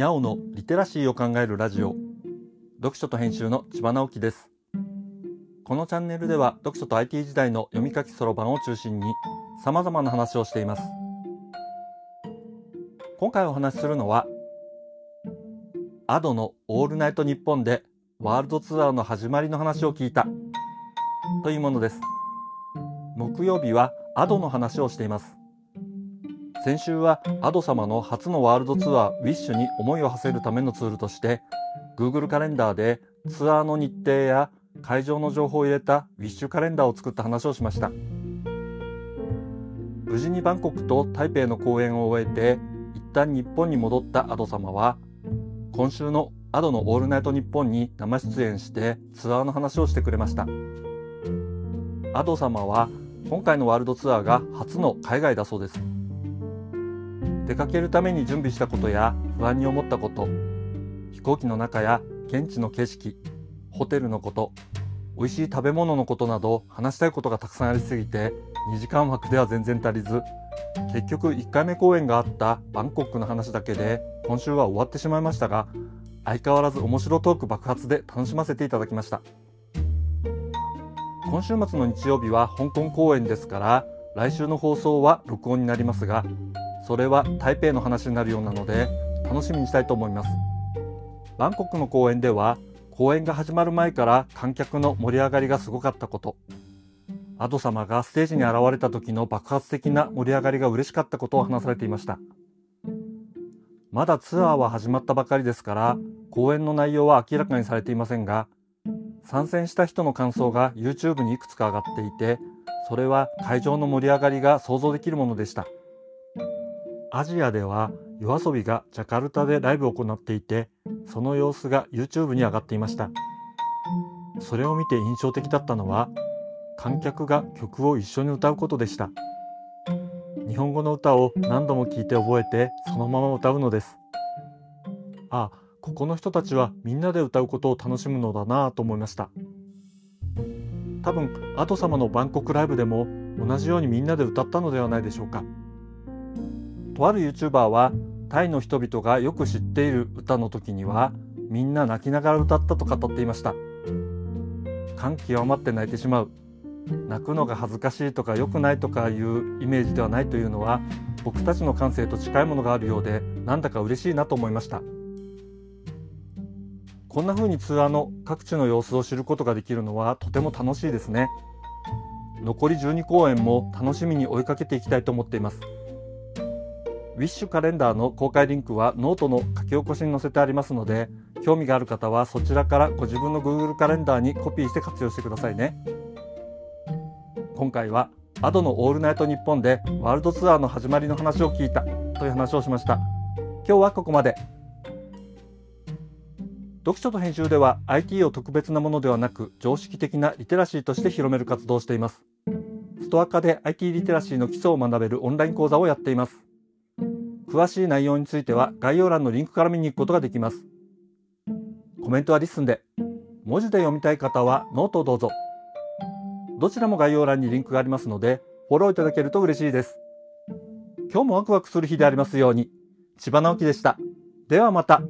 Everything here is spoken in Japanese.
ヤオのリテラシーを考えるラジオ。読書と編集の千葉直樹です。このチャンネルでは読書と IT 時代の読み書きそろばんを中心に様々な話をしています。今回お話しするのはアドのオールナイトニッポンでワールドツアーの始まりの話を聞いたというものです。木曜日はアドの話をしています。先週はアド様の初のワールドツアーウィッシュに思いを馳せるためのツールとして Google カレンダーでツアーの日程や会場の情報を入れたウィッシュカレンダーを作った話をしました。無事にバンコクと台北の公演を終えて一旦日本に戻ったアド様は今週のアドのオールナイトニッポンに生出演してツアーの話をしてくれました。アド様は今回のワールドツアーが初の海外だそうです。出かけるために準備したことや不安に思ったこと飛行機の中や現地の景色ホテルのこと美味しい食べ物のことなど話したいことがたくさんありすぎて2時間枠では全然足りず結局1回目公演があったバンコクの話だけで今週は終わってしまいましたが相変わらず面白トーク爆発で楽しませていただきました。今週末の日曜日は香港公演ですから来週の放送は録音になりますがそれは台北の話になるようなので楽しみにしたいと思います。バンコクの公演では公演が始まる前から観客の盛り上がりがすごかったこと。アド様がステージに現れた時の爆発的な盛り上がりが嬉しかったことを話されていました。まだツアーは始まったばかりですから公演の内容は明らかにされていませんが参戦した人の感想が YouTube にいくつか上がっていてそれは会場の盛り上がりが想像できるものでした。アジアでは yoasobi がジャカルタでライブを行っていてその様子が YouTube に上がっていました。それを見て印象的だったのは観客が曲を一緒に歌うことでした。日本語の歌を何度も聴いて覚えてそのまま歌うのです。あここの人たちはみんなで歌うことを楽しむのだなぁと思いました。多分アド様のバンコクライブでも同じようにみんなで歌ったのではないでしょうか。とある YouTuber はタイの人々がよく知っている歌の時にはみんな泣きながら歌ったと語っていました。感極まって泣いてしまう。泣くのが恥ずかしいとか良くないとかいうイメージではないというのは僕たちの感性と近いものがあるようでなんだか嬉しいなと思いました。こんな風にツアーの各地の様子を知ることができるのはとても楽しいですね。残り12公演も楽しみに追いかけていきたいと思っています。ウィッシュカレンダーの公開リンクはノートの書き起こしに載せてありますので興味がある方はそちらからご自分の Google カレンダーにコピーして活用してくださいね。今回は Ado のオールナイトニッポンでワールドツアーの始まりの話を聞いたという話をしました。今日はここまで。読書と編集では IT を特別なものではなく常識的なリテラシーとして広める活動をしています。ストア化で IT リテラシーの基礎を学べるオンライン講座をやっています。詳しい内容については概要欄のリンクから見に行くことができます。コメントはリスンで、文字で読みたい方はノートをどうぞ。どちらも概要欄にリンクがありますので、フォローいただけると嬉しいです。今日もワクワクする日でありますように。千葉直樹でした。ではまた。